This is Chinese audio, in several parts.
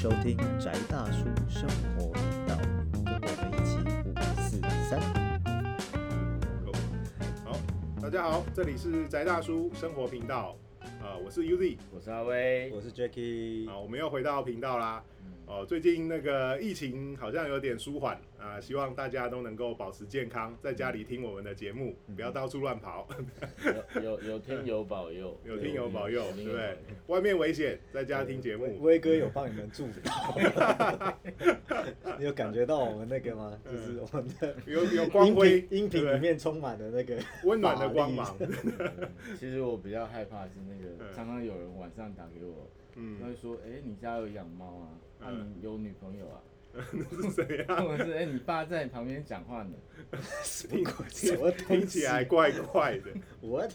收听宅大叔生活频道，跟我们一起五四三。好，大家好，这里是宅大叔生活频道，呃，我是 UZ，我是阿威，我是 Jacky，好，我们又回到频道啦。哦，最近那个疫情好像有点舒缓啊，希望大家都能够保持健康，在家里听我们的节目，不要到处乱跑。有有有听有保佑，有听有保佑，对不对？外面危险，在家听节目。威哥有帮你们祝福，你有感觉到我们那个吗？就是我们的有有光辉音频，里面充满了那个 温暖的光芒。其实我比较害怕是那个，嗯常常有人晚上打给我，他嗯，会说，哎，你家有养猫啊？啊，有女朋友啊？那是谁啊？或者是哎，你爸在你旁边讲话呢？听什么听起来怪怪的，what？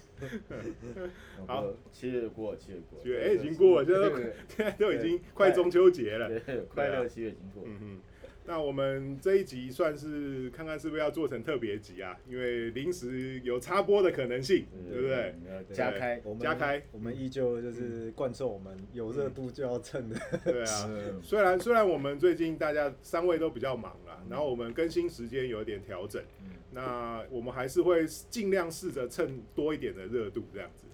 好七月过，七月过，七月哎已经过了，现在都现在都已经快中秋节了。快乐七月已经过。嗯哼，那我们这一集算是看看是不是要做成特别集啊？因为临时有插播的可能性，对不对？？加开，我们加开我们依旧就是贯彻我们有热度就要蹭的，对啊。嗯虽然虽然我们最近大家三位都比较忙啦，然后我们更新时间有一点调整，嗯那我们还是会尽量试着蹭多一点的热度这样子。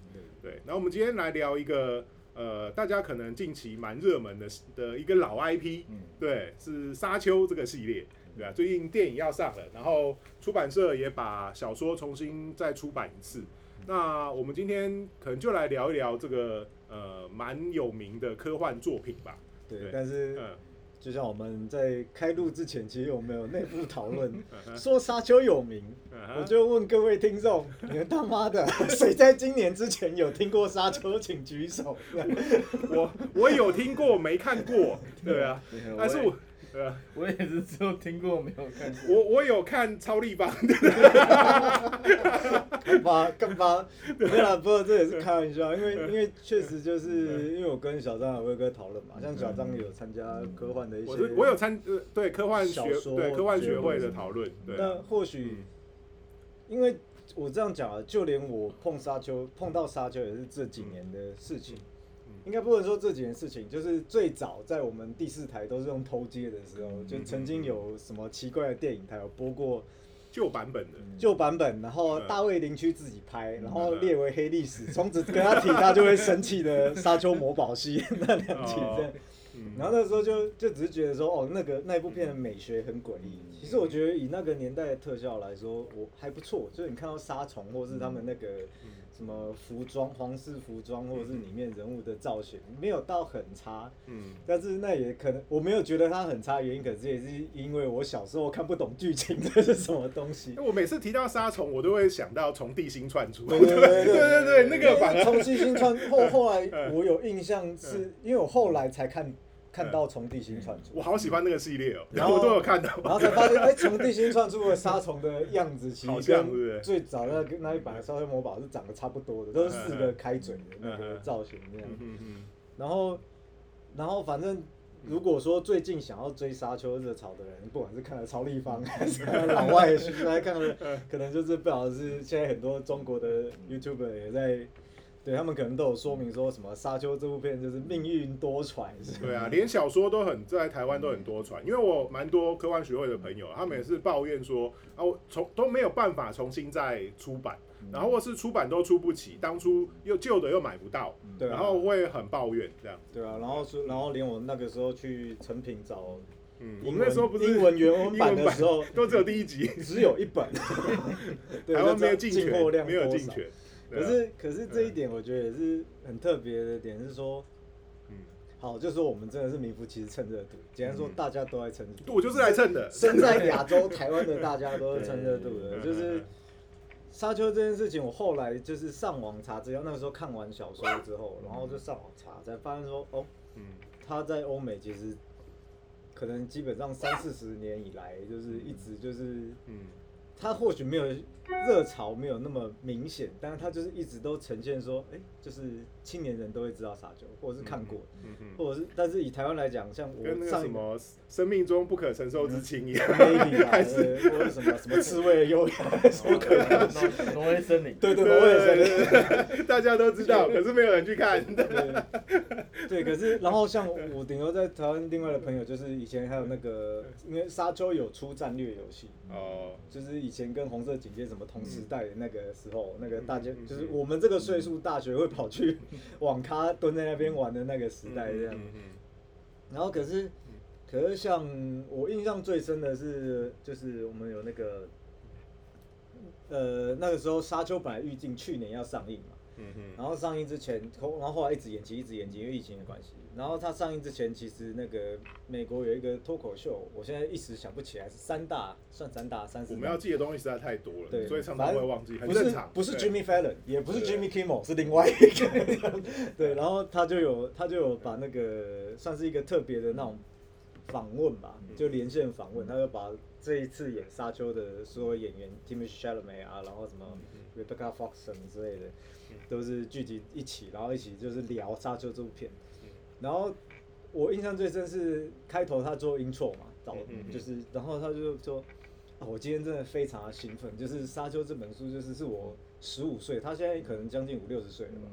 对，然后我们今天来聊一个呃，大家可能近期蛮热门的的一个老 IP，嗯对，是《沙丘》这个系列，对啊，最近电影要上了，然后出版社也把小说重新再出版一次。那我们今天可能就来聊一聊这个呃蛮有名的科幻作品吧。对对，但是嗯，就像我们在开录之前，其实我们有内部讨论，说沙丘有名，嗯我就问各位听众，你们他妈的 谁在今年之前有听过沙丘，请举手。我我有听过，没看过，对啊，但是我对啊，我也是只有听过没有看过。我我有看超立方。的，干嘛干嘛？没有啦，不过这也是开玩笑，因为因为确实就是因为我跟小张还有哥讨论嘛，像小张有参加科幻的一些，我是我有参呃对科幻学小说对科幻学会的讨论，那或许因为我这样讲啊，就连我碰沙丘碰到沙丘也是这几年的事情。嗯应该不能说这几件事情，就是最早在我们第四台都是用偷接的时候，嗯就曾经有什么奇怪的电影台有播过旧版本的，旧版本，然后嗯大卫林区自己拍，然后嗯列为黑历史，从此跟他提他就会生气的《沙丘魔堡》系那两集这样。嗯然后那时候就就只是觉得说，哦，那个那一部片的美学很诡异。其实我觉得以那个年代的特效来说，我还不错。就是你看到杀虫，或是他们那个什么服装、皇室服装，或者是里面人物的造型，没有到很差。嗯，但是那也可能我没有觉得它很差，原因可是也是因为我小时候看不懂剧情这是什么东西。我每次提到杀虫，我都会想到从地心窜出，对对对对 那个反而从地心穿后 后来嗯我有印象是，因为我后来才看看到从地心窜出我，好喜欢那个系列哦，然后我都有看到，然后才发现，哎，从地心窜出的沙虫的样子，其好实像最早那个那一版的烧黑魔堡是长得差不多的，都是四个开嘴的那个造型那样。然后，然后反正如果说最近想要追沙丘热潮的人，不管是看了超立方还是看了老外，还看了，可能就是不晓得是现在很多中国的 YouTuber 也在。对他们可能都有说明说什么《沙丘》这部片就是命运多舛，对啊，连小说都很在台湾都很多传，因为我蛮多科幻学会的朋友，他们也是抱怨说啊，我从都没有办法重新再出版，然后或是出版都出不起，当初又旧的又买不到，对啊然后会很抱怨这样。对啊，然后是，然后连我那个时候去成品找嗯，我们那时候不是英文原文版的时候，都只有第一集，只有一本，对台湾没有就进货量，没有进权。对可啊是可是这一点我觉得也是很特别的点是说，嗯。好，就说我们真的是名副其实蹭热度，简单说嗯。大家都在蹭热度，我就是来蹭的。身在亚洲台湾的大家都是蹭热度的，对就是。沙丘这件事情，我后来就是上网查资料，那个时候看完小说之后，然后就上网查，才发现说，哦，嗯。他在欧美其实可能基本上三四十年以来，就是一直就是嗯他或许没有热潮没有那么明显，但是他就是一直都呈现说，哎、就是青年人都会知道沙丘，或者是看过，嗯嗯，或者是但是以台湾来讲，像我跟那个什么生命中不可承受之轻一样 或者什么什么刺猬的优雅，什么可能？挪挪威森林，对对，我也是。对对，大家都知道，可是没有人去看。对，对，可是然后像我顶多在台湾另外的朋友，就是以前还有那个，因为沙丘有出战略游戏，哦，就是以前跟红色警戒什么同时代的那个时候，那个大家就是我们这个岁数大学会跑去网咖蹲在那边玩的那个时代这样。嗯嗯然后可是，可是像我印象最深的是，就是我们有那个，呃，那个时候沙丘本来预定去年要上映嘛。然后上映之前，后然后后来一直延期，一直延期，因为疫情的关系。然后他上映之前，其实那个美国有一个脱口秀，我现在一时想不起来是三大，算三大三四大。我们要记的东西实在太多了，对，所以常常会忘记，很不是正常。不是对。Jimmy Fallon，也不是 Jimmy Kimmel，是另外一个。对，然后他就有他就有把那个算是一个特别的那种访问吧，嗯就连线访问，他就把这一次演沙丘的所有演员 Timothy Chalamet 啊，然后什么嗯 Rebecca Foxon 之类的，都是聚集一起，然后一起就是聊沙丘这部片。嗯然后我印象最深是开头他做 intro 嘛，导就是，然后他就说。啊，我今天真的非常的兴奋，就是《沙丘》这本书，就是是我十五岁，他现在可能将近五六十岁了吧，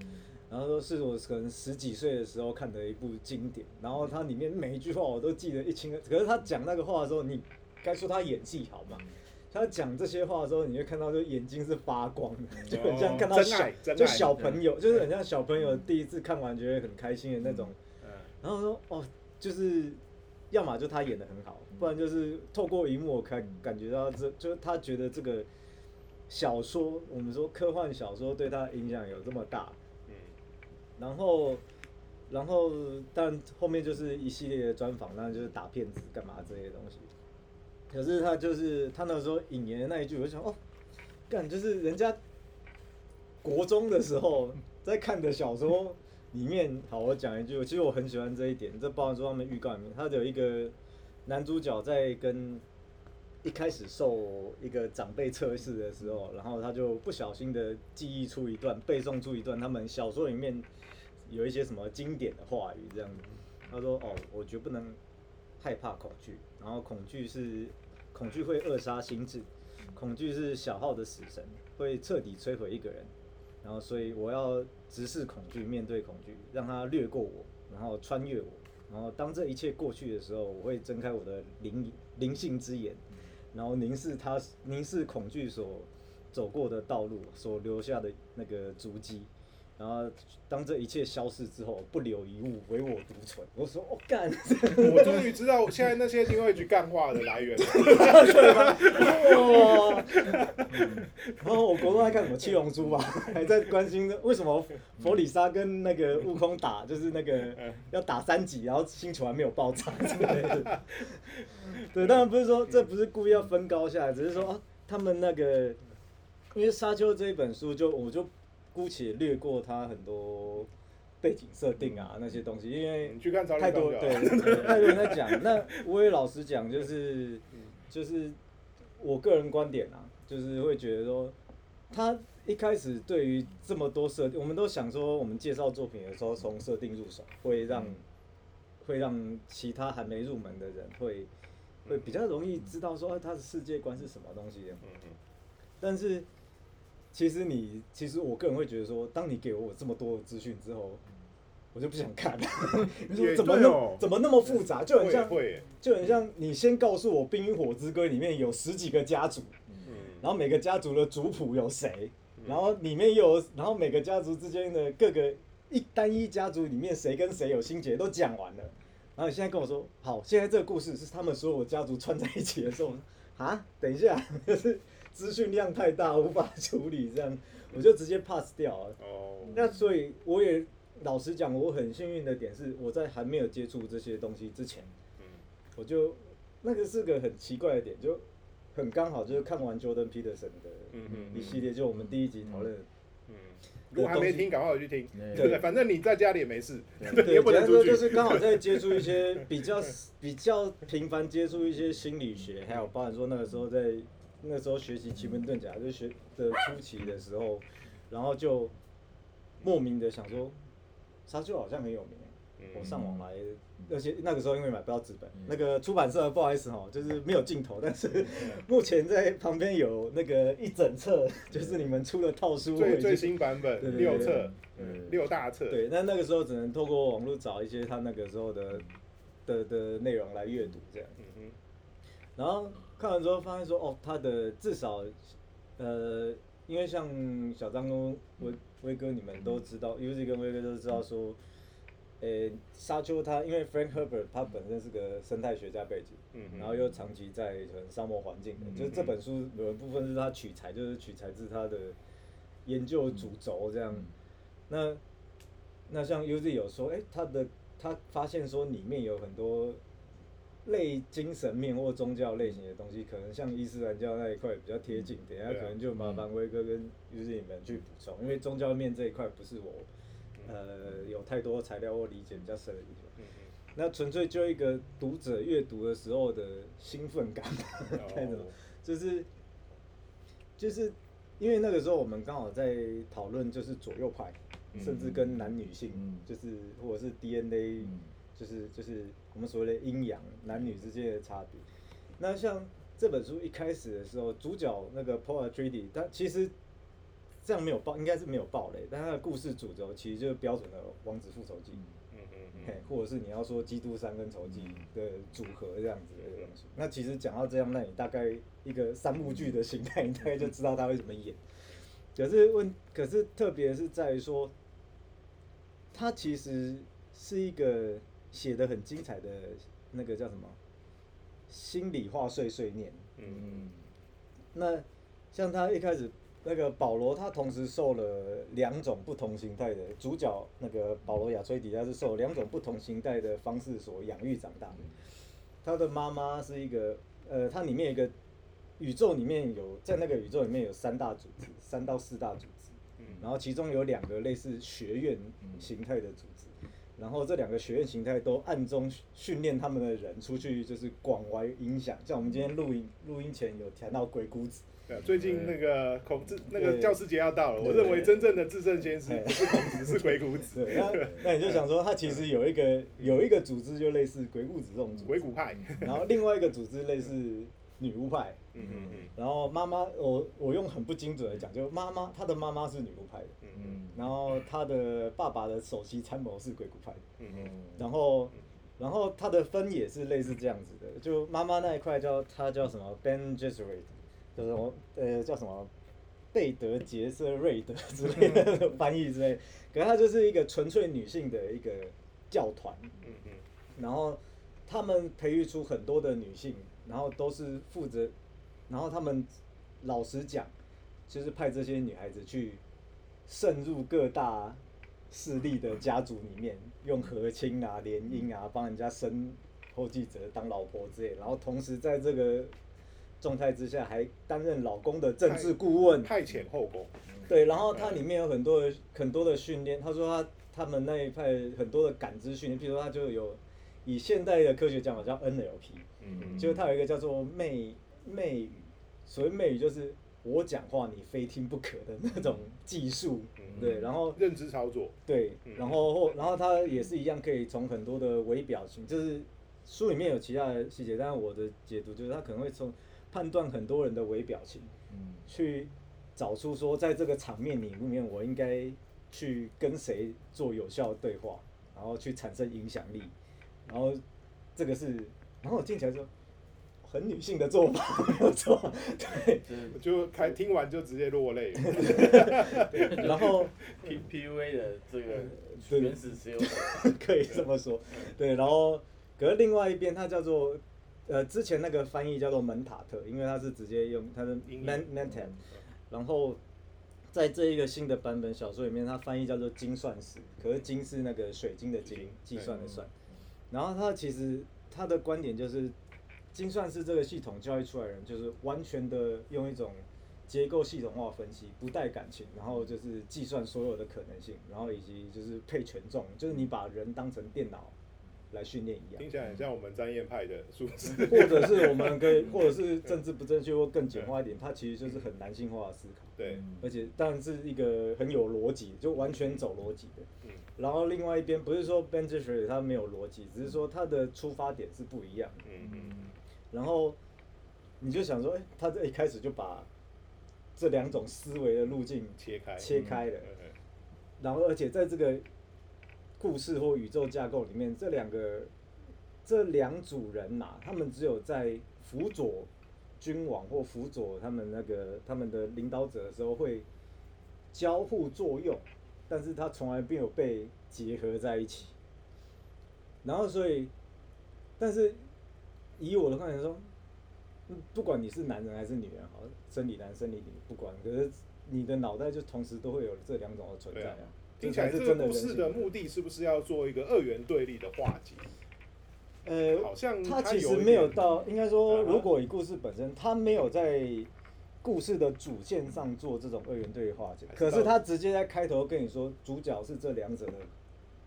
然后说是我可能十几岁的时候看的一部经典，然后它里面每一句话我都记得一清二楚。可是他讲那个话的时候，你该说他演技好嘛？他讲这些话的时候，你会看到就眼睛是发光的，就很像看到小就小朋友，就是很像小朋友第一次看完觉得很开心的那种。嗯然后说哦，就是要么就他演的很好，不然就是透过荧幕我看感觉到这就是他觉得这个小说，我们说科幻小说对他的影响有这么大。嗯然后，然后但后面就是一系列的专访，那就是打骗子干嘛这些东西。可是他就是他那时候引言的那一句，我想哦，干就是人家国中的时候在看的小说里面，好，我讲一句，其实我很喜欢这一点，这包含说他们预告里面，他有一个男主角在跟一开始受一个长辈测试的时候，然后他就不小心的记忆出一段，背诵出一段他们小说里面有一些什么经典的话语这样子。他说：“哦，我绝不能害怕恐惧，然后恐惧是恐惧会扼杀心智，恐惧是小号的死神，会彻底摧毁一个人。然后，所以我要直视恐惧，面对恐惧，让它掠过我，然后穿越我。然后，当这一切过去的时候，我会睁开我的灵灵性之眼，然后凝视它，凝视恐惧所走过的道路，所留下的那个足迹。然后，当这一切消失之后，不留一物，唯我独存。我说，我、干，我终于知道现在那些定位局干话的来源了。对吧？哇！然后我国中在看什么《七龙珠》吧，还在关心为什么佛里沙跟那个悟空打，就是那个要打三级，然后星球还没有爆炸之类的。对，当然不是说这不是故意要分高下来，只是说啊，他们那个因为《沙丘》这一本书就，我就姑且略过它很多背景设定啊那些东西，因为你去看太多 对，对太多人在讲。那我也老实讲，就是就是我个人观点啊，就是会觉得说，他一开始对于这么多设定，我们都想说，我们介绍作品的时候从设定入手，会让会让其他还没入门的人会会比较容易知道说，啊他的世界观是什么东西嗯。但是其实你，其实我个人会觉得说，当你给我这么多的资讯之后，我就不想看。你说怎么那、怎么那么复杂？就很像，就很像你先告诉我《冰与火之歌》里面有十几个家族，嗯。然后每个家族的族谱有谁，然后里面又有，然后每个家族之间的各个一单一家族里面谁跟谁有心结都讲完了，然后你现在跟我说，好，现在这个故事是他们所有家族串在一起的时候，啊，等一下，就是资讯量太大无法处理，这样 我就直接 pass 掉了。哦，那所以我也老实讲，我很幸运的点是，我在还没有接触这些东西之前，嗯。我就那个是个很奇怪的点，就很刚好就是看完 Jordan Peterson 的一系列，就我们第一集讨论。嗯，如果还没听，赶快回去听，对。对不对？反正你在家里也没事，对你 也不能出去，就是刚好在接触一些比较 比较频繁接触一些心理学，还有包含说那个时候在那时候学习奇门遁甲，就是学的初期的时候，然后就莫名的想说，沙丘好像很有名，嗯。我上网来，而且那个时候因为买不到纸本嗯，那个出版社不好意思哈，就是没有镜头，但是 目前在旁边有那个一整册，就是你们出的套书，最最新版本六册，嗯六大册，对，那那个时候只能透过网络找一些他那个时候的的的内容来阅读这样。然后看完之后发现说，哦，他的至少，呃，因为像小张跟威威哥你们都知道，Uzi 跟威哥都知道说，呃，沙丘它因为 Frank Herbert 他本身是个生态学家背景，嗯。哼，然后又长期在可能沙漠环境的，嗯就是这本书有一部分是他取材，就是取材自他的研究主轴这样。嗯。那那像 Uzi 有说，哎、他的他发现说里面有很多类精神面或宗教类型的东西，可能像伊斯兰教那一块比较贴近，等下可能就麻烦威哥跟 Uzi 你们去补充，因为宗教面这一块不是我呃有太多材料或理解比较深的地方。嗯那纯粹就一个读者阅读的时候的兴奋感，哼，该怎么哦，就是就是因为那个时候我们刚好在讨论就是左右派，嗯甚至跟男女性，嗯就是或者是 DNA，、嗯就是就是我们所谓的阴阳男女之间的差别。那像这本书一开始的时候，主角那个 Paul Atreides，他其实这样没有爆，应该是没有爆雷，但他的故事主轴其实就是标准的王子复仇记。嗯嗯嘿嗯，或者是你要说基督山跟仇记的组合这样子的东西。那其实讲到这样，那你大概一个三部剧的形态，你大概就知道他会怎么演。可是问，可是特别是在于说，他其实是一个写的很精彩的那个叫什么？心里话碎碎念。嗯。那像他一开始那个保罗，他同时受了两种不同形态的主角，那个保罗亚崔底下是受两种不同形态的方式所养育长大的。他的妈妈是一个，呃，它里面有一个宇宙里面有在那个宇宙里面有三大组织，三到四大组织，嗯。然后其中有两个类似学院形态的组织，然后这两个学院形态都暗中训练他们的人出去，就是广为影响。像我们今天录音录音前有谈到鬼谷子，对啊，最近那个孔子那个教师节要到了，我对认为真正的至圣先师不是孔子，是鬼谷子，对，那那你就想说，他其实有一个有一个组织就类似鬼谷子这种组织，鬼谷派。然后另外一个组织类似女巫派，嗯嗯嗯。然后妈妈，我我用很不精准的讲，就妈妈她的妈妈是女巫派的，嗯嗯。然后她的爸爸的首席参谋是鬼谷派的，嗯嗯。然后然后她的分也是类似这样子的，就妈妈那一块叫她叫什么？Ben Gesserit，叫什么呃叫什么？贝德杰瑟瑞德 之类的翻译之类，可是她就是一个纯粹女性的一个教团，嗯嗯。然后他们培育出很多的女性，然后都是负责，然后他们老实讲，就是派这些女孩子去渗入各大势力的家族里面，用和亲啊、联姻啊，帮人家生后继者当老婆之类，然后同时在这个状态之下，还担任老公的政治顾问，派遣后宫。对，然后它里面有很多的很多的训练。他说他他们那一派很多的感知训练，譬如说他就有以现代的科学讲法叫 NLP，嗯就是它有一个叫做媚媚语，所谓媚语就是我讲话你非听不可的那种技术，嗯对，然后认知操作。对嗯，然后或然后他也是一样可以从很多的微表情，就是书里面有其他的细节，但是我的解读就是他可能会从判断很多人的微表情。嗯去找出说，在这个场面里面，我应该去跟谁做有效的对话，然后去产生影响力，然后这个是，然后我听起来说很女性的做法，没有错，对，就开听完就直接落泪。然后 P P U A 的这个对原始持有者，可以这么说，对，然后可是另外一边它叫做。呃，之前那个翻译叫做门塔特，因为它是直接用它的英语 man man tab，然后在这一个新的版本小说里面，它翻译叫做精算石，可是金是那个水晶的晶，计算的算。然后它其实他的观点就是，精算师这个系统教育出来的人，就是完全的用一种结构系统化分析，不带感情，然后就是计算所有的可能性，然后以及就是配权重，就是你把人当成电脑来训练一样听。起来很像我们专业派的数字。或者是我们可以，或者是政治不正确或更简化一点，它其实就是很男性化的思考，对，而且当然是一个很有逻辑，就完全走逻辑的。嗯然后另外一边不是说 Ben j e s h e r 他没有逻辑，只是说他的出发点是不一样的。嗯嗯。然后你就想说，哎、他这一开始就把这两种思维的路径切开，切开了，嗯。然后而且在这个故事或宇宙架构里面，这两个这两组人呐、他们只有在辅佐君王或辅佐他们那个他们的领导者的时候会交互作用，但是他从来没有被结合在一起。然后所以，但是以我的观点说，嗯不管你是男人还是女人，好，生理男生理女不管，可是你的脑袋就同时都会有这两种的存在啊啊。听起来这才是真的个故事的目的是不是要做一个二元对立的化解？呃，好像他其实没有到，应该说，如果以故事本身，他没有在故事的主线上做这种二元对立化解，还是到可是他直接在开头跟你说，主角是这两者的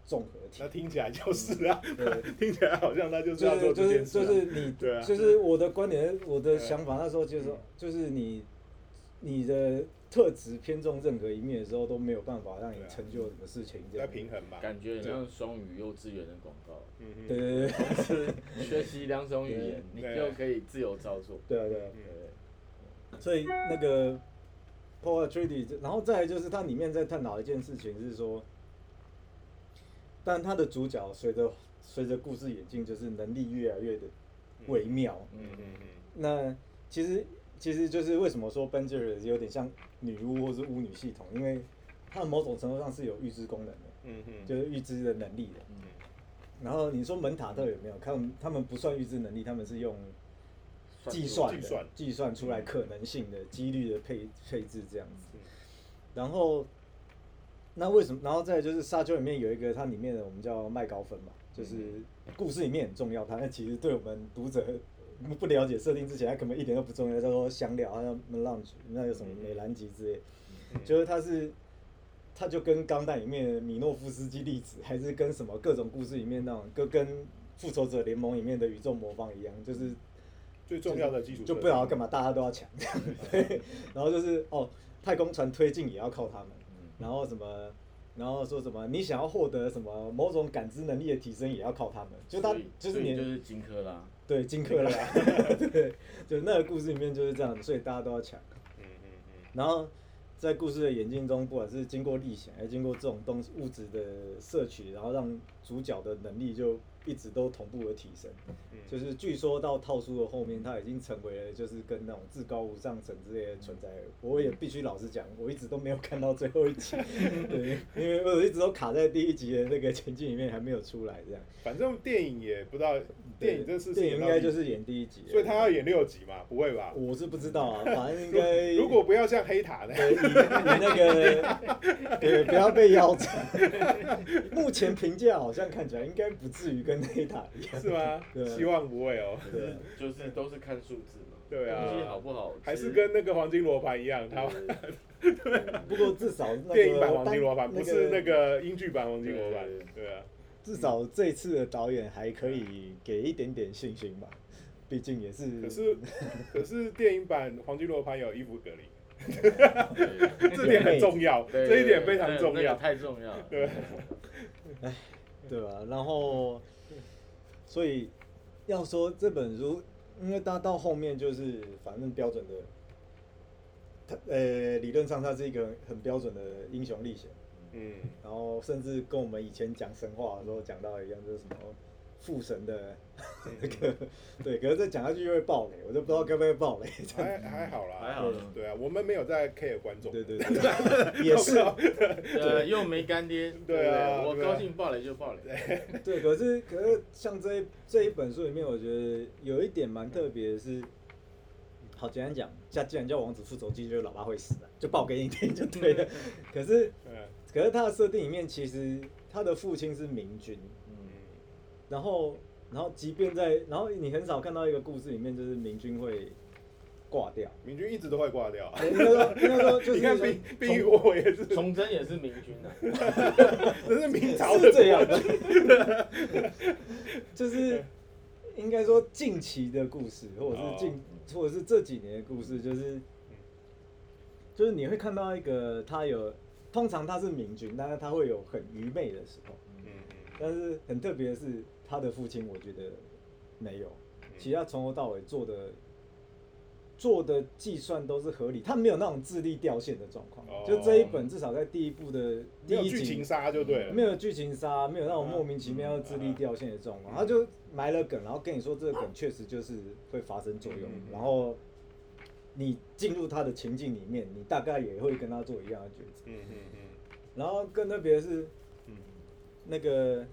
综合体那。听起来就是啊，对，听起来好像他就是要就是就是做这件事啊。就是你对啊，就是我的观点，我的嗯想法那时候就是说，就是你你的特质偏重任何一面的时候，都没有办法让你成就什么事情这在样。平衡吧。感觉很像双语幼稚园的广告，嗯嗯对 对对是学习两种语言，你对就可以自由操作。对啊对啊。嗯所以那个 Paul Atreides，然后再来就是它里面在探讨一件事情是说，但它的主角随着随着故事演进，就是能力越来越的微妙。嗯嗯嗯那其实其实就是为什么说 Ben j e r 有点像女巫或是巫女系统，因为它某种程度上是有预知功能的，嗯嗯，就是预知的能力的。嗯，然后你说门塔特有没有？他们他们不算预知能力，他们是用计算的计算计算出来可能性的几率的配配置这样子嗯。然后那为什么？然后再就是沙丘里面有一个它里面的我们叫麦高芬嘛，就是故事里面很重要，它那其实对我们读者不了解设定之前，它根本一点都不重要，叫做香料，它叫 melange，那有什么美兰吉之类，嗯就是它是。他就跟《钢弹》里面的米诺夫斯基粒子，还是跟什么各种故事里面那种，跟跟复仇者联盟里面的宇宙魔方一样，就是最重要的基础就不知道干嘛，大家都要抢，对，然后就是哦，太空船推进也要靠他们，然后什么，然后说什么你想要获得什么某种感知能力的提升也要靠他们，就他就是你就是金克拉，对金克拉，对，就那个故事里面就是这样，所以大家都要抢，嗯嗯嗯。然后在故事的演进中，不管是经过历险，还是经过这种东西物质的摄取，然后让主角的能力就一直都同步的提升。嗯，就是据说到套书的后面，他已经成为了就是跟那种至高无上神之类的存在。我也必须老实讲，我一直都没有看到最后一集，对，因为我一直都卡在第一集的那个前进里面还没有出来这样。反正电影也不知道，电影这次电影应该就是演第一集，所以他要演六集嘛？不会吧？我是不知道啊，反正应该 如果不要像黑塔那样，对，以以那个，对，不要被腰斩。目前评价好像看起来应该不至于跟黑塔一样，是吗对？希望不会哦。对，就是都是看数字嘛。对啊东西好不好？还是跟那个黄金罗盘一样，他 不过至少那个电影版黄金罗盘不是那个英剧版黄金罗盘对啊。至少这次的导演还可以给一点点信心吧，毕竟也是。可是可是电影版黄金罗盘有伊芙格林，对 这点很重要，对这一点非常重要。太重要了。对，对吧？然后，所以要说这本书，因为它到后面就是反正标准的，它呃理论上它是一个很标准的英雄历险。嗯，然后甚至跟我们以前讲神话的时候讲到一样，就是什么父神的那个，对，可是这讲下去就会爆雷，我都不知道该不该爆雷。还还好啦，还好对啊，我们没有在 care 观众，对对对，也是，呃，又没干爹，对啊我高兴爆雷就爆雷。对，可是可是像这一这一本书里面，我觉得有一点蛮特别的是，好简单讲，像既然叫王子复仇记，就是老爸会死的，就爆给你听就对了。可是嗯。可是他的设定里面，其实他的父亲是明君，嗯，然后，然后即便在，然后你很少看到一个故事里面，就是明君会挂掉。明君一直都会挂掉。应该说，应该说就是 你看冰冰与火也是，崇祯也是明君啊，这是明朝的是这样的。就是应该说近期的故事，或者是近，哦。或者是这几年的故事，就是就是你会看到一个他有，通常他是明君，但是他会有很愚昧的时候，嗯嗯。但是很特别的是他的父亲，我觉得没有，其实他从头到尾做的。做的计算都是合理，他没有那种智力掉线的状况。哦。就这一本至少在第一部的没第一集有剧情杀就对了，没有剧情杀，没有那种莫名其妙的智力掉线的状况，他就埋了梗，然后跟你说这个梗确实就是会发生作用。嗯嗯，嗯。然后你进入他的情境里面，你大概也会跟他做一样的抉择。嗯嗯嗯。然后更特别的是嗯。那个，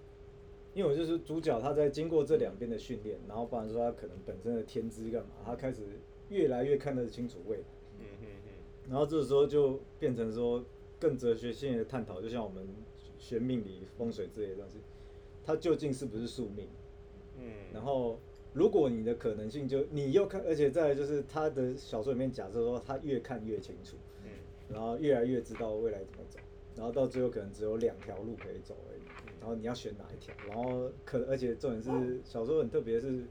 因为我就是主角，他在经过这两边的训练，然后不然说他可能本身的天资干嘛，他开始越来越看得清楚未来。嗯嗯嗯然后这时候就变成说更哲学性的探讨，就像我们学命理、风水之类的东西，它究竟是不是宿命？嗯然后如果你的可能性就你又看，而且再来就是他的小说里面假设说他越看越清楚，嗯然后越来越知道未来怎么走，然后到最后可能只有两条路可以走而已，然后你要选哪一条？然后可而且重点是小时候很特别是，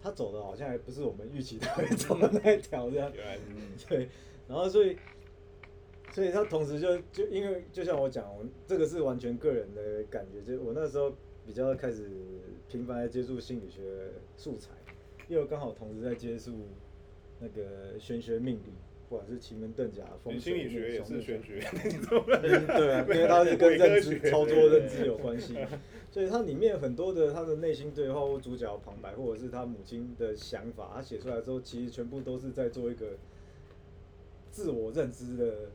他走的好像还不是我们预期他会走的那一条这样。对，然后所以，所以他同时就就因为就像我讲，我这个是完全个人的感觉，就我那时候比较开始频繁的接触心理学素材，因为刚好同时在接触那个玄学命理，不管是奇门遁甲、风水、心理学也是玄学，嗯对啊，因为它是跟认知、操作认知有关系，所以它里面很多的他的内心对话或主角旁白，或者是他母亲的想法，他写出来之后，其实全部都是在做一个自我认知的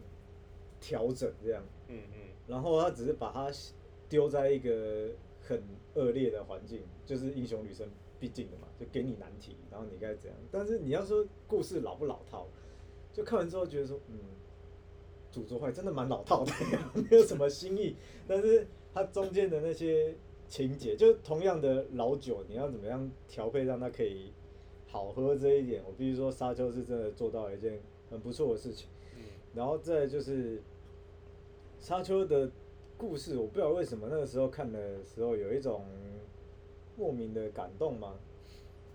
调整，这样。嗯嗯然后他只是把它丢在一个很恶劣的环境，就是英雄女生必经的嘛，就给你难题，然后你该怎样。但是你要说故事老不老套，就看完之后觉得说，嗯，主卓坏真的蛮老套的，没有什么新意。但是它中间的那些情节，就同样的老酒，你要怎么样调配让它可以好喝这一点，我必须说沙丘是真的做到了一件很不错的事情。嗯然后再就是沙丘的故事，我不知道为什么那个时候看的时候有一种莫名的感动吗？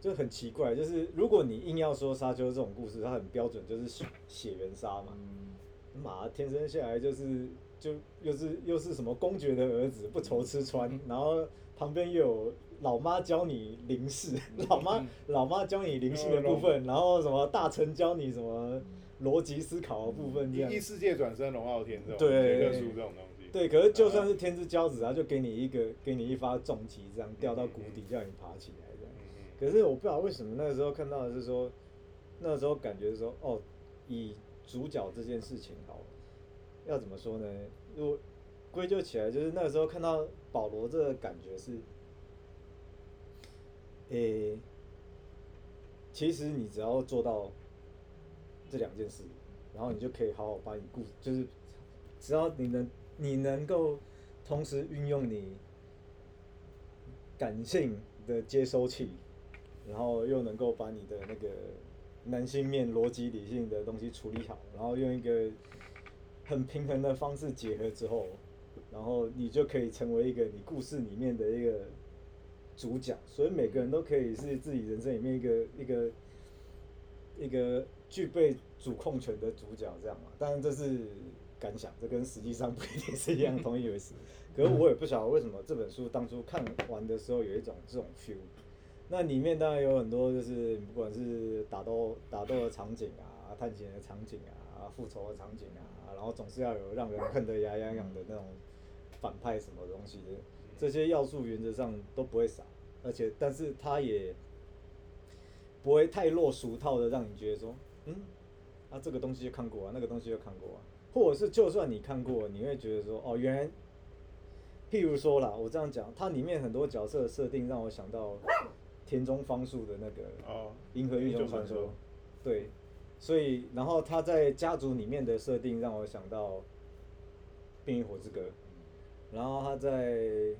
就很奇怪，就是如果你硬要说沙丘这种故事，它很标准，就是血血缘杀嘛，马天生下来就是就又是又是什么公爵的儿子，不愁吃穿，然后旁边又有老妈教你灵视，老妈老妈教你灵性的部分，然后什么大臣教你什么逻辑思考的部分这样。异。世界转身龙傲天这种这种东西，对，可是就算是天之骄子，啊就给你一个给你一发重击，这样掉到谷底，叫你爬起来可是我不知道为什么那个时候看到的是说，那时候感觉说，哦，以主角这件事情好，要怎么说呢？如果归咎起来，就是那个时候看到保罗这个感觉是，诶、其实你只要做到这两件事，然后你就可以好好把你故，就是只要你能你能够同时运用你感性的接收器，然后又能够把你的那个男性面逻辑理性的东西处理好，然后用一个很平衡的方式结合之后，然后你就可以成为一个你故事里面的一个主角。所以每个人都可以是自己人生里面一个一个 一个具备主控权的主角，这样嘛。当然这是感想，这跟实际上不一定是一样同一回事。可是我也不晓得为什么这本书当初看完的时候有一种这种 feel。那里面当然有很多，就是不管是打斗打斗的场景啊、探险的场景啊、复仇的场景啊，然后总是要有让人恨得牙痒痒的那种反派什么东西的，这些要素原则上都不会少，而且但是它也不会太落俗套的，让你觉得说，嗯，啊这个东西就看过啊，那个东西就看过啊，或者是就算你看过，你会觉得说，哦原来。譬如说啦，我这样讲，它里面很多角色的设定让我想到田中芳树的那个哦《银河英雄传说》，对，所以然后他在家族里面的设定让我想到《冰与火之歌》，然后他在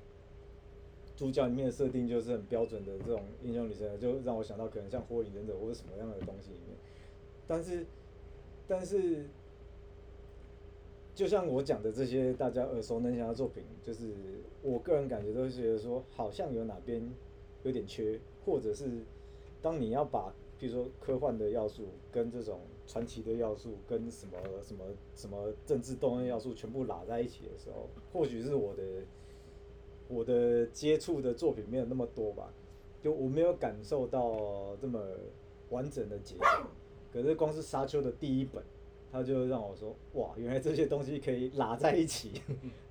主角里面的设定就是很标准的这种英雄女神，就让我想到可能像《火影忍者》或者什么样的东西里面，但是但是就像我讲的这些大家耳熟能详的作品，就是我个人感觉都是觉得说，好像有哪边有点缺，或者是当你要把比如说科幻的要素跟这种传奇的要素跟什么什么什么政治动乱要素全部拉在一起的时候，或许是我的我的接触的作品没有那么多吧，就我没有感受到这么完整的结构。可是光是沙丘的第一本，他就让我说，哇，原来这些东西可以拉在一起，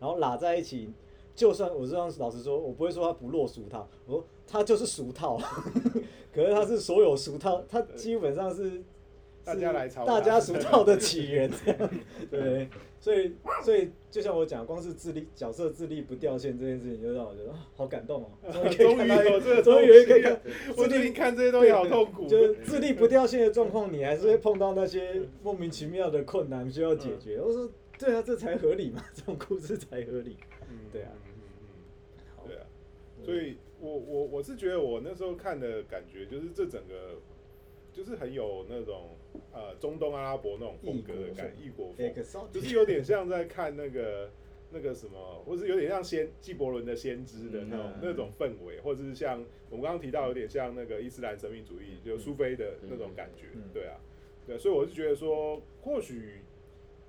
然后拉在一起，就算我这样老实说，我不会说它不落俗套，我说它就是俗套，可是它是所有俗套，它基本上是 大家来抄大家俗套的起源，对，所以所以就像我讲，光是智力角色智力不掉线这件事情，就让我觉得啊好感动哦，终于终于可以看我最近看这些东西好痛苦。就是智力不掉线的状况，你还是会碰到那些莫名其妙的困难需要解决。我说，对啊，这才合理嘛，这种故事才合理。嗯对啊。对啊，所以我我我是觉得我那时候看的感觉，就是这整个就是很有那种呃中东阿拉伯那种风格的感，异国风，就是有点像在看那个那个什么，或是有点像先纪伯伦的先知的那种、嗯那种氛围，或者是像我们刚刚提到有点像那个伊斯兰神秘主义，就苏菲的那种感觉，嗯。对啊，对，所以我是觉得说，或许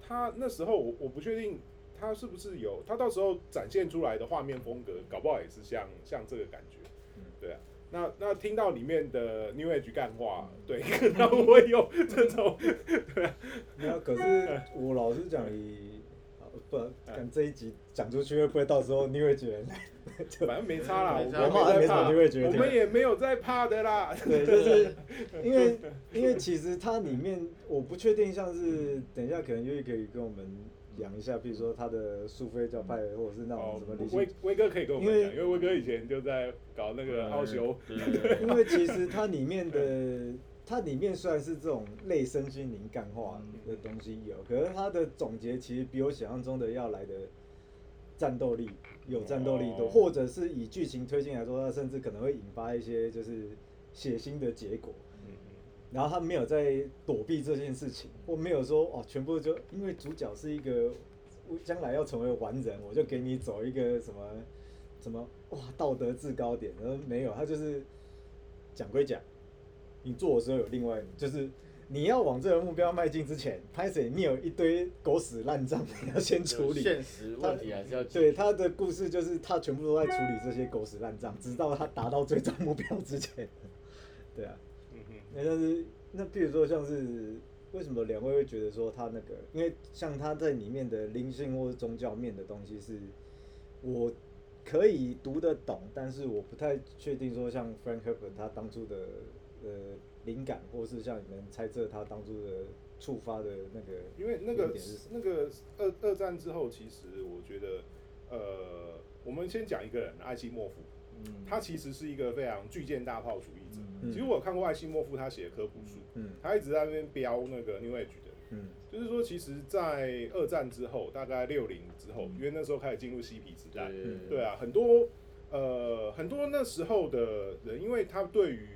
他那时候我我不确定他是不是有，他到时候展现出来的画面风格，搞不好也是像像这个感觉，嗯。对啊。那那听到里面的 New Age 干话，对，可能我会有这种，对没有，可是我老实讲，不，看这一集讲出去会不会到时候你会觉得，就 反正没差啦，我没差。们我们好像没什么怕机会觉得我们也没有在怕的啦。对，就是因为因为其实它里面我不确定，像是等一下可能又可以跟我们讲一下，比如说他的苏菲教派，或者是那种哦什么理，威性威哥可以跟我们讲，因为威哥以前就在搞那个因为其实它里面的，它里面虽然是这种类身心灵干化的东西有，可是它的总结其实比我想象中的要来的战斗力有战斗力多，哦。或者是以剧情推进来说，它甚至可能会引发一些就是血腥的结果。嗯然后他没有在躲避这件事情，或没有说哦，全部就因为主角是一个将来要成为完人，我就给你走一个什么什么哇道德制高点，然后没有，他就是讲归讲，你做的时候有另外就是你要往这个目标迈进之前，拍谁你有一堆狗屎烂账你要先处理。现实问题还是要解对他的故事就是他全部都在处理这些狗屎烂账，直到他达到最终目标之前。对啊。那但是那比如说像是为什么两位会觉得说他那个，因为像他在里面的灵性或是宗教面的东西是，我可以读得懂，但是我不太确定说像 Frank Herbert 他当初的呃灵感，或是像你们猜测他当初的触发的那个，因为那个？那个二二战之后，其实我觉得，呃，我们先讲一个人，艾希莫夫，嗯他其实是一个非常巨舰大炮主义者。嗯。其实我有看过艾希莫夫他写的科普书，嗯。他一直在那边标那个 New Age 的。嗯。就是说，其实，在二战之后，大概六零之后，因为那时候开始进入嬉皮时代，对对啊，很多呃很多那时候的人，因为他对于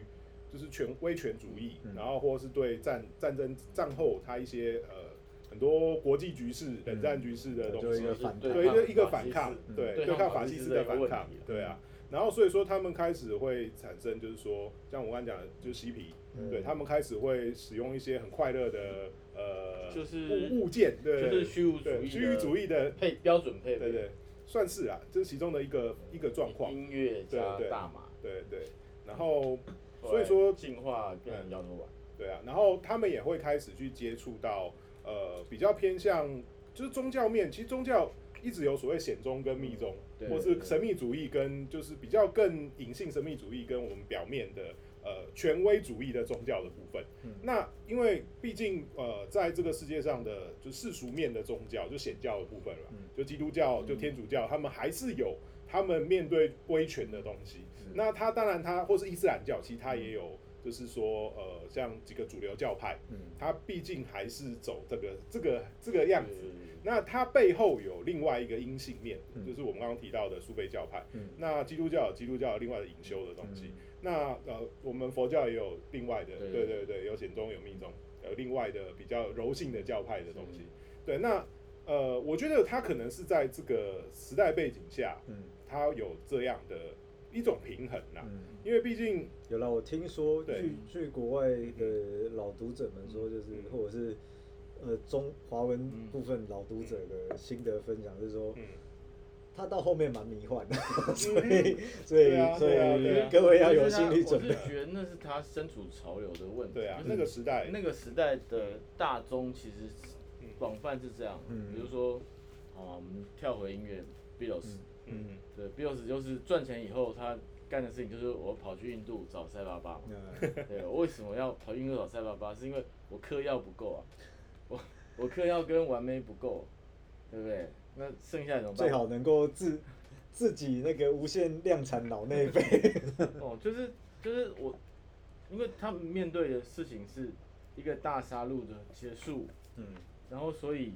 就是权威权主义，嗯。然后或是对战战争战后他一些呃很多国际局势、冷战局势的东西对，抗一个一个反抗，嗯对，对对抗抗法西斯的反抗，对啊。然后所以说他们开始会产生，就是说，像我刚才讲的，就是嬉皮，嗯。对他们开始会使用一些很快乐的呃，就是物物件，对，就是虚无主对义的虚无主义的，配标准配备，对对，算是啊，这是其中的一个一个状况，音乐加对对大麻，对对。然后所以说进化变成摇头丸，对啊，然后他们也会开始去接触到呃比较偏向就是宗教面，其实宗教一直有所谓显宗跟密宗，对或是神秘主义跟就是比较更隐性神秘主义跟我们表面的呃权威主义的宗教的部分。嗯那因为毕竟呃在这个世界上的就世俗面的宗教就显教的部分了，嗯就基督教就天主教，他们还是有他们面对威权的东西。那他当然他或是伊斯兰教，其实他也有。就是说，呃，像几个主流教派，嗯它毕竟还是走这个这个这个样子。对那它背后有另外一个阴性面，嗯就是我们刚刚提到的苏菲教派。嗯那基督教有基督教有另外的隐修的东西。那呃，我们佛教也有另外的，对对对对，有显宗有密宗，有另外的比较柔性的教派的东西。对，那呃，我觉得它可能是在这个时代背景下，嗯它有这样的一种平衡啦。嗯，因为毕竟有了，我听说对据据国外的老读者们说，就是嗯或者是呃中华文嗯。部分老读者的心得分享是说，嗯，他到后面蛮迷幻的，所嗯。以所以所以各位要有心理准备。我。是觉得那是他身处潮流的问题。对啊，那个时代，那个时代的大宗其实嗯。广泛是这样，嗯。比如说，啊，我们跳回音乐，Beatles，嗯。对，Beatles 就是赚钱以后他干的事情就是我跑去印度找塞巴巴对，我为什么要跑印度找塞巴巴？是因为我嗑药不够啊，我我嗑药跟完美不够，对不对？那剩下怎么办？最好能够自自己那个无限量产脑内啡。哦，就是就是我，因为他们面对的事情是一个大杀戮的结束，嗯然后所以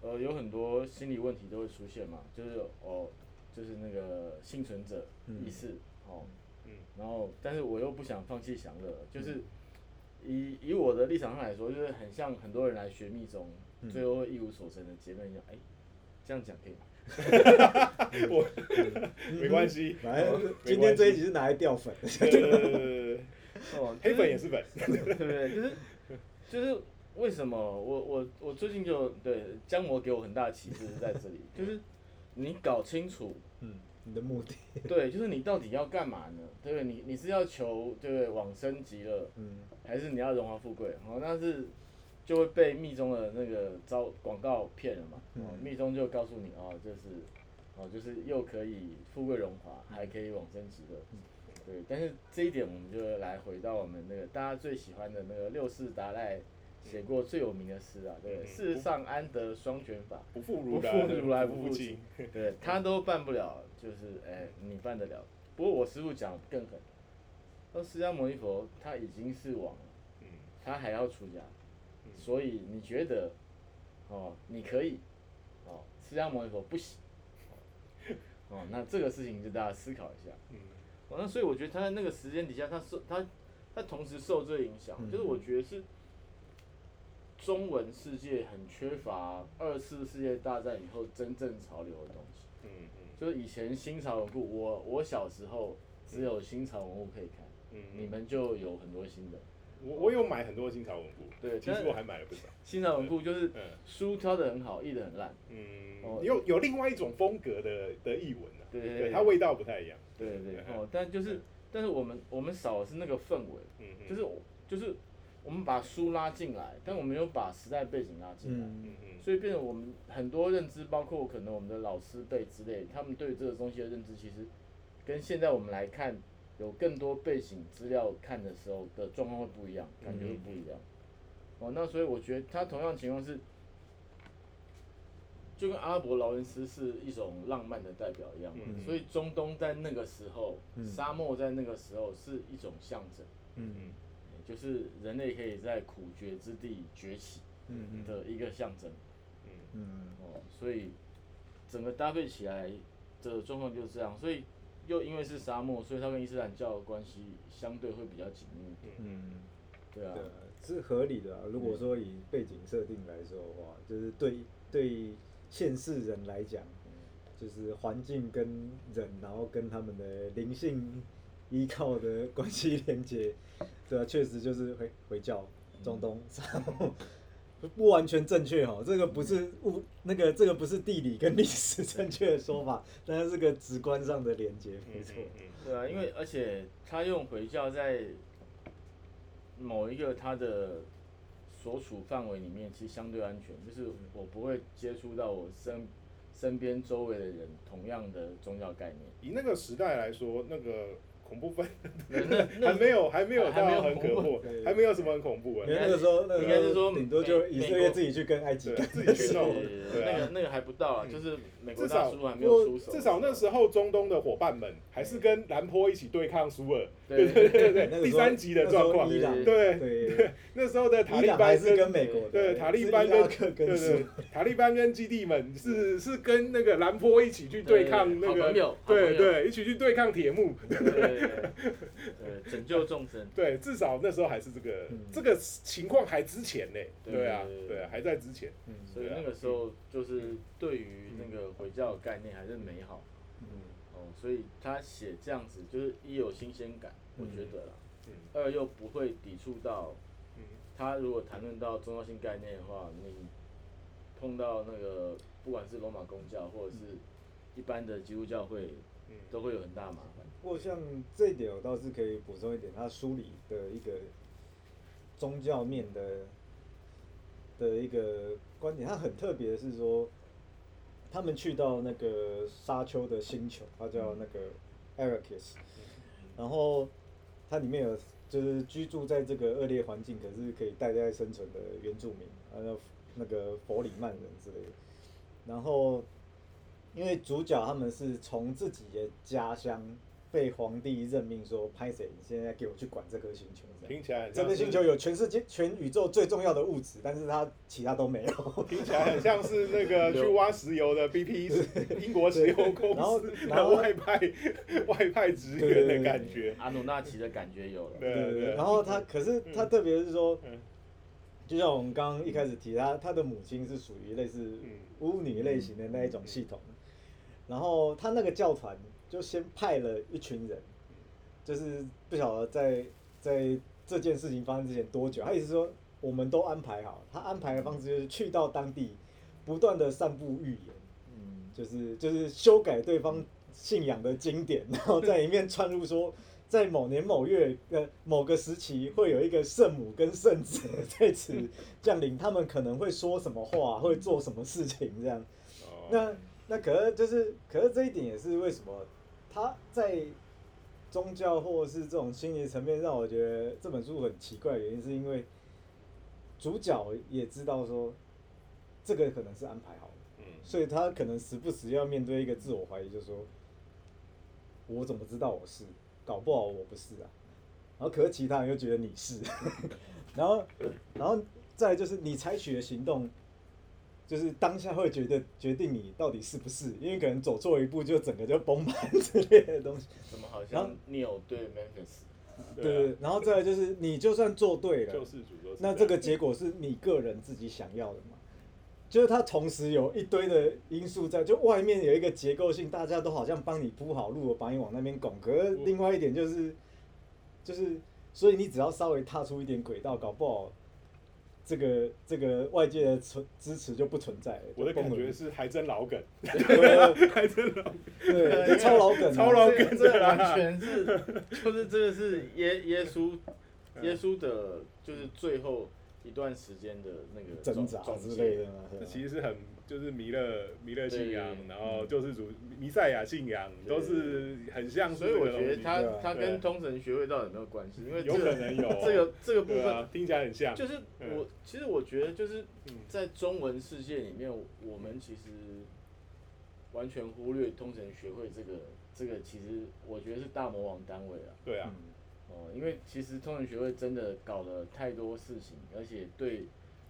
呃有很多心理问题都会出现嘛，就是哦就是那个幸存者意识、哦，嗯然后但是我又不想放弃享乐，就是以以我的立场上来说，就是很像很多人来学密宗，嗯最后会一无所成的结论一样，哎，这样讲可以吗？我没关系，反正没今天这一集是拿来掉粉。对对对对对黑粉也是粉，对不对？就是就是为什么我我我最近就对江魔给我很大的启示是在这里，就是你搞清楚，嗯，你的目的。对，就是你到底要干嘛呢？对不对？你你是要求对不对往生极乐，嗯还是你要荣华富贵？哦，那是就会被密宗的那个招广告骗了嘛。哦，嗯密宗就告诉你哦，就是哦，就是又可以富贵荣华，还可以往生极乐。对，但是这一点我们就来回到我们那个大家最喜欢的那个六世达赖写过最有名的诗啊，对，嗯世上安得双全法，不负如来，负如来不不负亲亲。对他都办不了，就是哎、你办得了。不过我师傅讲更狠，说释迦牟尼佛他已经是王了，嗯。他还要出家，所以你觉得哦你可以，哦释迦牟尼佛不行，哦那这个事情就大家思考一下。嗯。哦，那所以我觉得他在那个时间底下，他受他他同时受这个影响，嗯。就是我觉得是中文世界很缺乏二次世界大战以后真正潮流的东西。嗯嗯就是以前新潮文库，我我小时候只有新潮文物可以看，嗯你们就有很多新的。我我有买很多新潮文库，对其实我还买了不少。新潮文库就是嗯书挑的很好，译的很烂。哦嗯，有有另外一种风格的的译文啊，对对对，它味道不太一样。对对哦，但就是但是我们我们少的是那个氛围，嗯嗯就是就是我们把书拉进来，但我们有把时代背景拉进来。嗯。嗯嗯。所以变成我们很多认知，包括可能我们的老师辈之类，他们对这个东西的认知，其实跟现在我们来看有更多背景资料看的时候的状况会不一样，感觉会不一样。哦，那所以我觉得他同样情况是，就跟阿拉伯劳伦斯是一种浪漫的代表一样，嗯。所以中东在那个时候，嗯。沙漠在那个时候是一种象征，嗯就是人类可以在苦绝之地崛起嗯的一个象征。嗯。哦，所以整个搭配起来的状况就是这样，所以又因为是沙漠，所以它跟伊斯兰教的关系相对会比较紧密，嗯，对啊，，是合理的啊。如果说以背景设定来说的话，就是对对现世人来讲，就是环境跟人，然后跟他们的灵性依靠的关系连接，对啊，确实就是回回教中东。不完全正确哦，这个不是物那个这个不是地理跟历史正确的说法，但是这个直观上的连接，没错。嗯对啊，因为而且他用回教在某一个他的所处范围里面，其实相对安全，就是我不会接触到我身身边周围的人同样的宗教概念。以那个时代来说，那个恐怖分。还没有还没有到很可恐怖还没有什么很恐怖的。因为那个时候，那应该是说个时候顶多就以色列自己去跟埃及自己去弄对对啊。那个那个还不到啊，就是美国至少大叔还没有出手。至少那时候中东的伙伴们还是跟兰坡一起对抗苏尔，对对对对 第三集的状况。那，时候伊朗对对，那时候的塔利班是跟美国的，对塔利班跟对对，塔利班跟基地们是是跟那个兰坡一起去对抗那个对对，一起去对抗铁幕，对对对对，拯救众生。对，至少那时候还是这个嗯。这个情况还之前呢，对对啊对对，对。啊，还在之前，嗯。所以那个时候就是对于那个回教的概念还是美好。嗯。哦，所以他写这样子就是一有新鲜感，我觉得啦，嗯。二又不会抵触到嗯。他如果谈论到宗教性概念的话，你碰到那个不管是罗马公教或者是一般的基督教会，嗯。都会有很大麻烦。不过像这一点，我倒是可以补充一点，他书里的一个宗教面的的一个观点，他很特别的是说，他们去到那个沙丘的星球，它叫那个 Arrakis，然后它里面有就是居住在这个恶劣环境，可是可以代代生存的原住民，还有那个佛里曼人之类的，然后。因为主角他们是从自己的家乡被皇帝任命说，拍谁，你现在给我去管这颗星球。听起来很这颗星球有全世界、全宇宙最重要的物质，但是它其他都没有。听起来很像是那个 去挖石油的 BP 英国石油公然后司然后的外派外派职员的感觉。阿努纳奇的感觉有了，对对对然后他，可是他特别是说嗯，就像我们刚刚一开始提他，他的母亲是属于类似嗯。巫女类型的那一种系统。然后他那个教团就先派了一群人，就是不晓得在在这件事情发生之前多久，他意思说我们都安排好，他安排的方式就是去到当地，不断的散布预言，嗯，就是就是修改对方信仰的经典，然后在里面串入说，在某年某月呃某个时期会有一个圣母跟圣子在此降临，他们可能会说什么话，会做什么事情这样。哦那那可是就是，可是这一点也是为什么他在宗教或是这种心理层面让我觉得这本书很奇怪的原因，是因为主角也知道说这个可能是安排好的，嗯所以他可能时不时要面对一个自我怀疑，就说我怎么知道我是？搞不好我不是啊。然后可是其他人又觉得你是，然后然后再就是你采取的行动。就是当下会觉得决定你到底是不是，因为可能走错一步就整个就崩盘之类的东西。怎么好然后对 Memphis，对然后再来就是你就算做对了，救世主都是那这个结果是你个人自己想要的嘛？就是它同时有一堆的因素在，就外面有一个结构性，大家都好像帮你铺好路，把你往那边拱。可是另外一点就是，就是所以你只要稍微踏出一点轨道，搞不好这个这个外界的存支持就不存在了。我的感觉是还真老梗，对 还真老梗。对，这超老梗啊，超老梗这完全是，就是这个是耶耶稣嗯耶稣的，就是最后一段时间的那个挣扎总之类的。其实是很就是弥勒弥勒信仰，然后救世主弥赛亚信仰，都是很像所以。我觉得他他跟通神学会到底有没有关系？因为这有可个能有这个这个部分啊，听起来很像。就是嗯我其实我觉得就是嗯在中文世界里面，我们其实完全忽略通神学会这个这个，其实我觉得是大魔王单位啊。对啊，嗯哦，因为其实通神学会真的搞了太多事情，而且对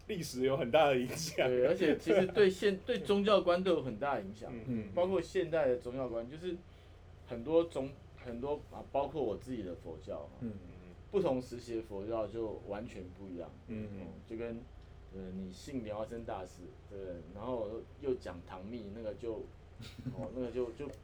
历史有很大的影响。对，而且其实对现对宗教观都有很大的影响，嗯。嗯。包括现代的宗教观，就是很多宗很多啊，包括我自己的佛教，嗯。不同时期的佛教就完全不一样，嗯。嗯，就跟呃你信莲花生大师，对？然后又讲唐密，那个就哦那个就就不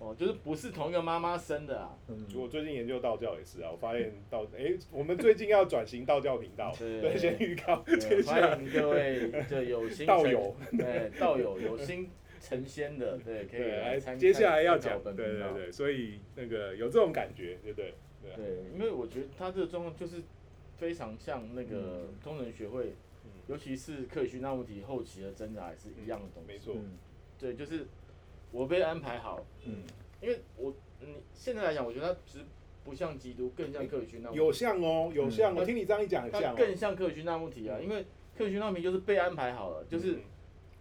哦就是不是同一个妈妈生的啊，嗯。我最近研究道教也是啊，我发现道，哎、我们最近要转型道教频道，对对，先预告，欢迎各位就有心道友，对道友有心成仙的，对，可以，来参接下来要讲，的对对对，所以那个有这种感觉，对不对？对因为我觉得他这个状况就是非常像那个嗯。通人学会，嗯。尤其是克里希那穆提后期的挣扎也是一样的东西。没错，嗯对，就是我被安排好，嗯。因为我你现在来讲，我觉得他其实不像基督，更像克里希那。有像哦，有像哦，嗯。听你这样一讲很他像哦。更像克里希那穆提啊，嗯因为克里希那穆提就是被安排好了，就是嗯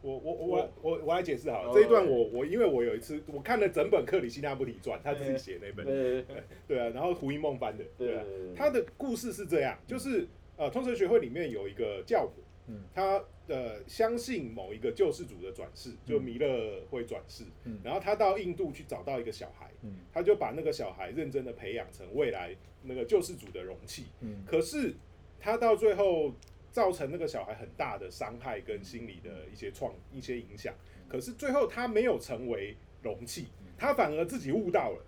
我我我我我我来解释好了，哦。这一段我我因为我有一次我看了整本克里希那穆提传，他自己写那本，对 对啊，然后胡因梦翻的，啊对啊。对，他的故事是这样，就是呃，通神学会里面有一个教母，嗯。他呃相信某一个救世主的转世，就弥勒会转世，嗯。然后他到印度去找到一个小孩，嗯。他就把那个小孩认真的培养成未来那个救世主的容器，嗯。可是他到最后造成那个小孩很大的伤害跟心理的一些创一些影响，可是最后他没有成为容器，他反而自己悟到了，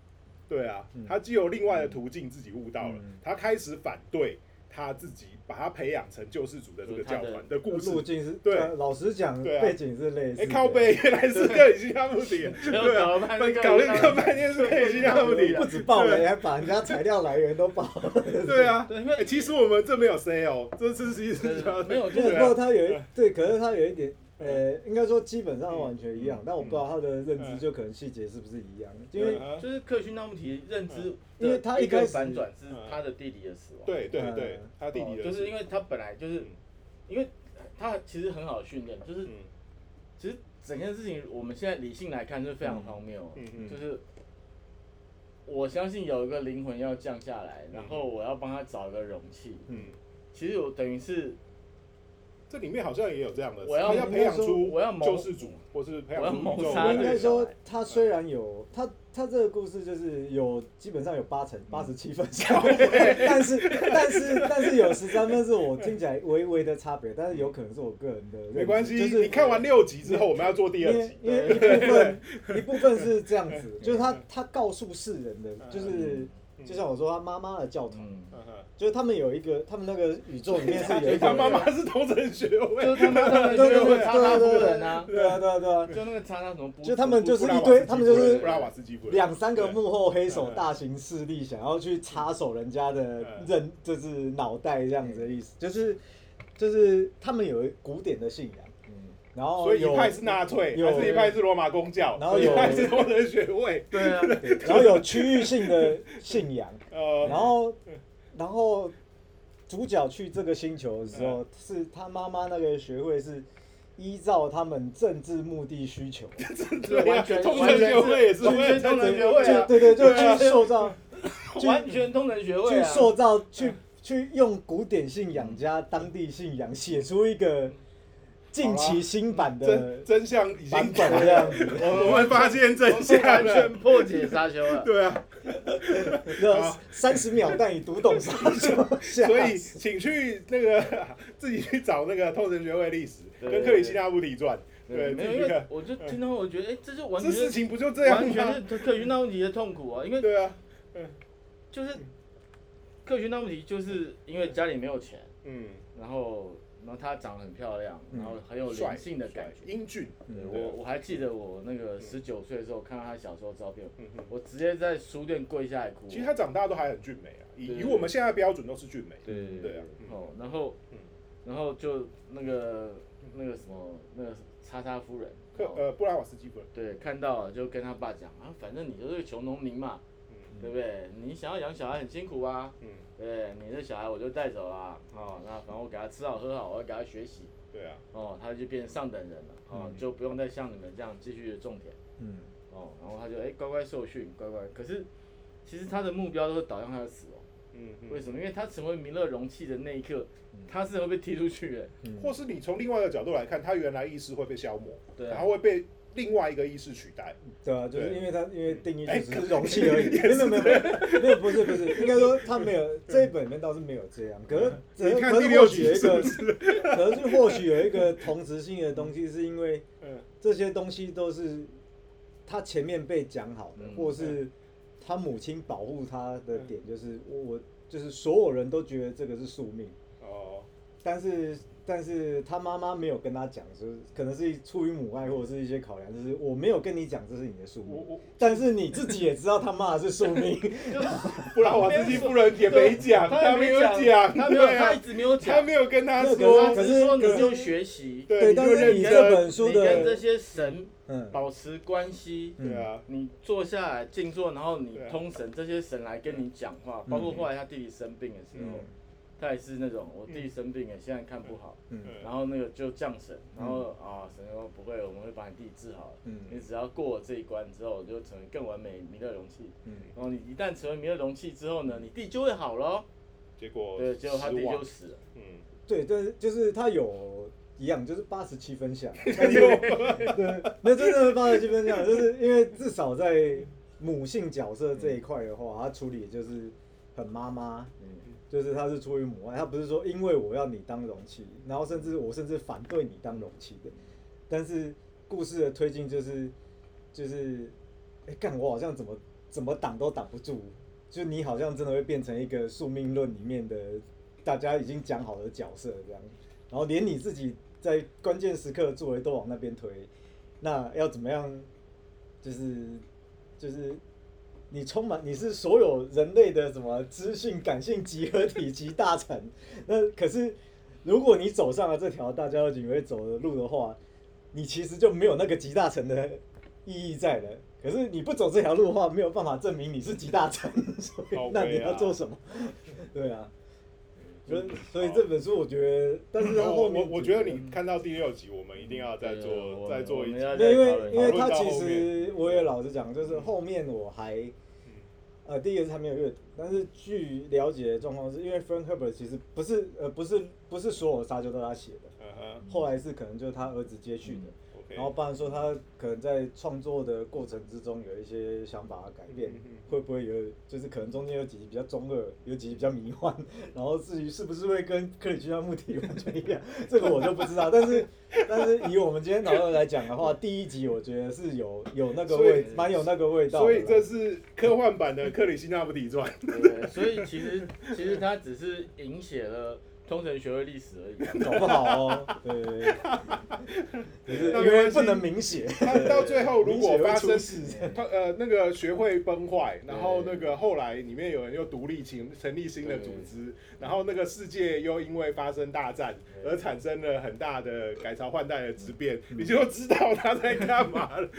对啊嗯，他既有另外的途径自己悟到了嗯，他开始反对他自己把他培养成救世主的这个教团的故事。路。径是，对。呃老实讲，对啊。背景是类似的。哎，靠背原来是克里希那穆迪，对啊，搞了半天搞了个半天是克里希那穆迪不，止爆雷，还把人家材料来源都爆。对啊，对，因为哎，其实我们这没有 say 哦，这次其实。没有对，就是对啊不过他有一对，可是他有一点，呃，应该说基本上完全一样嗯，但我不知道他的认知嗯。就可能细节是不是一样，因为嗯就是克勋纳姆提认知因为他一开始反转是他的弟弟的死亡。对对对嗯，他弟弟的哦就是因为他本来就是嗯，因为他其实很好训练，就是嗯。其实整件事情我们现在理性来看是非常荒谬，就是我相信有一个灵魂要降下来，嗯。然后我要帮他找一个容器，嗯，其实我等于是这里面好像也有这样的，我要他要培养出我要谋救世主，或是培养出应该说他虽然有他他这个故事就是有基本上有八成八十七分像，但是但是但是有十三分是我听起来微微的差别，但是有可能是我个人的没关系，就是你看完六集之后，我们要做第二因为集。因为一部分一部分是这样子，就是他他告诉世人的，就是嗯。就像我说他妈妈的教堂，嗯，嗯哼就是他们有一个他们那个宇宙里面是有一 个他妈妈是同城学位，就是他妈的对对对学会叉叉夫对对人啊，对啊对啊对啊，就那个叉叉什么布，就他们就是一堆他们就是两三个幕后黑手大型势力想要去插手人家的嗯人，就是脑袋这样子的意思，就是就是他们有古典的信仰，嗯，然后所以一派是纳粹，有还是一派是罗马公教，然后有一派是同人学位，对啊，然后有区域性的信仰，呃，然后然后主角去这个星球的时候，是他妈妈那个学会是依照他们政治目的需求，对啊完全学会也是完全学会对对，就对啊。去塑造，去 完全通能学会去啊，塑造，去去用古典信仰加当地信仰写出一个近期新版的真真相已版经本这样子，我们发现真相完了全，破解沙丘了。对啊，三十秒带你读懂什么就下。所以请去那个自己去找那个同城学会历史对跟克里希那穆提传，对，没有，因为我就听到，我觉得，哎，这就完这全是事情不就这样完全吗？是克勋纳姆提的痛苦啊，因为对啊，就是克勋纳姆提就是因为家里没有钱，嗯，然后然后她长得很漂亮，嗯然后很有帅灵性的感觉。英俊，我我还记得我那个十九岁的时候看到她小时候照片。我直接在书店跪下来哭。其实他长大都还很俊美啊，以以我们现在的标准都是俊美。对对对啊嗯哦，然后嗯然后就那个那个什么那个叉叉夫人，哦克呃布拉瓦斯基夫人，对，看到了就跟他爸讲啊，反正你就是个穷农民嘛，嗯对不对？你想要养小孩很辛苦啊，嗯，对，你的小孩我就带走啦，哦，那反正我给他吃好喝好，我要给他学习，对啊，哦，他就变上等人了，哦，嗯。就不用再像你们这样继续的种田，嗯。哦，然后他就哎、乖乖受训，乖乖，可是其实他的目标都是导向他的死亡，嗯嗯。为什么？因为他成为弥勒容器的那一刻，他是会被踢出去的，嗯或是你从另外一个角度来看，他原来意识会被消磨，对啊。然后会被另外一个意识取代。对啊，就是因为它因为定义只是容器而已，没有没有没有不是不是，应该说它没有这一本里面倒是没有这样，可是可是或许有一个？可是或许有一个同质性的东西，是因为嗯。这些东西都是他前面被讲好的，嗯。或是他母亲保护他的点，就是我我就是所有人都觉得这个是宿命，哦，但是但是他妈妈没有跟他讲，就是可能是出于母爱或者是一些考量，就是我没有跟你讲这是你的宿命，我我。但是你自己也知道他妈的是宿命，不然我自己不能也没讲，他没有讲，他没有，他一直没有讲。他，没有跟他说，可只是说你就学习，对但是你这，本书你跟这，些神嗯。保持关系，嗯。对啊，你坐下来静坐，然后你通神，这些神来跟你讲话，嗯。包括后来他弟弟生病的时候嗯，他也是那种我弟弟生病了，现在看不好，嗯。然后那个就降神，然后啊神说不会，我们会把你弟弟治好你只要过了这一关之后，就成为更完美弥勒容器，嗯。然后你一旦成为弥勒容器之后呢，你弟就会好咯。结果对，结果他弟就死了，嗯，对，对，就是他有一样，就是八十七分像，但是对，那真的是八十七分像，就是因为至少在母性角色这一块的话，他处理的就是很妈妈，嗯，就是他是出于母爱，他不是说因为我要你当容器，然后甚至我甚至反对你当容器的，但是故事的推进就是就是哎、干我好像怎么怎么挡都挡不住，就你好像真的会变成一个宿命论里面的大家已经讲好的角色这样，然后连你自己在关键时刻作为都往那边推，那要怎么样？就是就是你充满你是所有人类的什么知性感性集合体集大成，那可是如果你走上了这条大家都以为走的路的话，你其实就没有那个集大成的意义在了。可是你不走这条路的话，没有办法证明你是集大成，所以好那你要做什么？对啊，所以所以这本书我觉得，但是后面我我觉得你看到第六集，我们一定要再做再做一集。因为因为他其实我也老实讲，就是后面我还，呃，第一个是还没有阅读，但是据了解的状况是，因为 Frank Herbert 其实不是呃不是不是所有沙丘都是他写的，嗯哼。后来是可能就是他儿子接续的然后不然说他可能在创作的过程之中有一些想法的改变嗯，会不会有就是可能中间有几集比较中二，有几集比较迷幻，然后至于是不是会跟克里希那穆提完全一样，这个我就不知道。但是但是以我们今天讨论来讲的话，第一集我觉得是有有那个味，蛮有那个味道。所以这是科幻版的克里希那穆提传。对，所以其实其实他只是引写了通城学会历史而已。啊。搞不好哦，对对对，只 是因为不能明写。他到最后如果发生 事。他呃那个学会崩坏，然后那个后来里面有人又独立成成立新的组织，然后那个世界又因为发生大战而产生了很大的改朝换代的质变，你就知道他在干嘛了。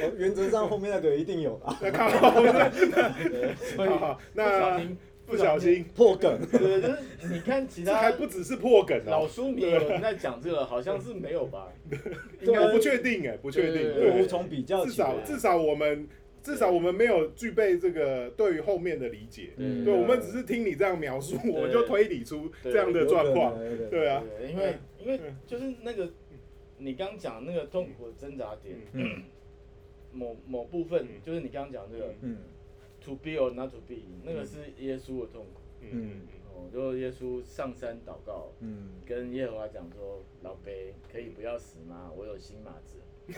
哦，原则上后面那个一定有啦，那看好，对。所以那心不小心，破梗。对，就是你看其这他还不只是破梗老哦，书迷有人在讲这个，好像是没有吧？我不确定哎，不确定，对对无从比较至起来。少至少我们至少我们没有具备这个对于后面的理解，嗯对，我们只是听你这样描述，我们就推理出这样的有可能状况，有可能对啊，对，因为因为就是那个你刚讲那个痛苦的挣扎点，嗯。某某部分嗯。就是你刚刚讲这个嗯 to be or not to be，那个是耶稣的痛苦。嗯哦，就耶稣上山祷告，嗯，跟耶和华讲说：“老贝，可以不要死吗？我有新马子。”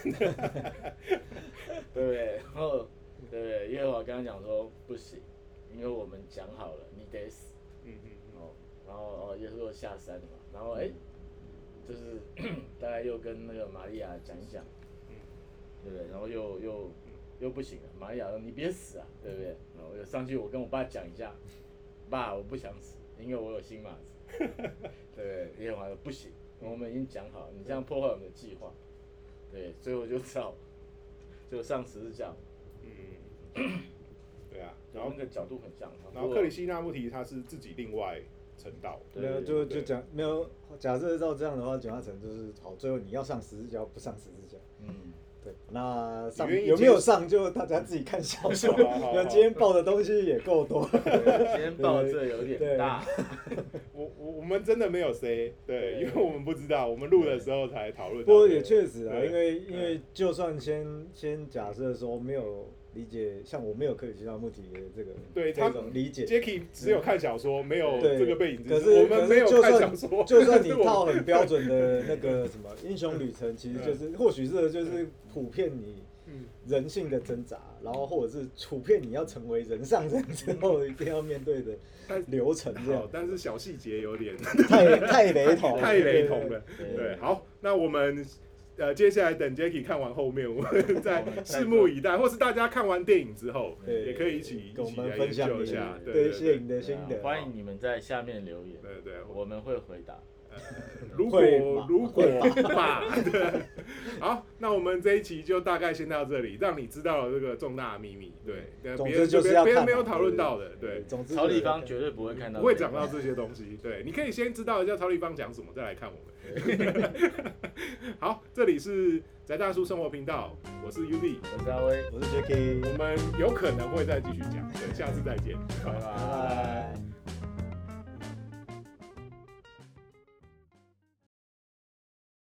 对不对？然后，对不对？耶和华跟他讲说：“不行，因为我们讲好了，你得死。嗯嗯”哦，然后哦，耶稣就下山了嘛。然后哎，就是 大概又跟那个玛利亚讲一讲，嗯对不对？然后又又又不行了，玛利亚说：“你别死啊，对不对？”然后我就上去，我跟我爸讲一下，爸，我不想死，因为我有新马子。对不对？耶和华说：“不行，我们已经讲好，你这样破坏我们的计划。”对，所以我就只好就上十字架，嗯嗯，对啊，然后那个角度很像。然后克里希那穆提他是自己另外成道，对没有就就讲没有。假设照这样的话，简化成就是好，最后你要上十字架，不上十字架。嗯，对，那上有没有上就大家自己看小说。那今天报的东西也够多。今天报的这有点大，我我我们真的没有 say，对，因为我们不知道，我们录的时候才讨论。不过也确实啊，因为因为就算先先假设说没有理解，像我没有克里希那穆提的这个这对他种理解，Jacky 只有看小说，没有对这个背景知识，可是我们没有就看算小说，就算你 套很标准的那个什么英雄旅程，其实就是或许是就是普遍你嗯。人性的挣扎，然后或者是普遍你要成为人上人之后一定要面对的流程这样，，但是小细节有点太太雷同，太雷同了。对。对，好，那我们呃接下来等 Jacky 看完后面，我们 再拭目以待，或是大家看完电影之后，对也可以一起一跟我起来研们分享一下，对对对对。电影的心得，欢迎你们在下面留言，对对，我们会回答。如果如果吧，对，好，那我们这一期就大概先到这里，让你知道了这个重大的秘密，对，别人之就是别别人没有讨论到的，对，总之曹立就是方绝对不会看到，不会讲到这些东西，对，你可以先知道一下曹立方讲什么，再来看我们。好，这里是宅大叔生活频道，我是 UD，我是阿威，我是 Jacky，我们有可能会再继续讲，对，下次再见。拜拜。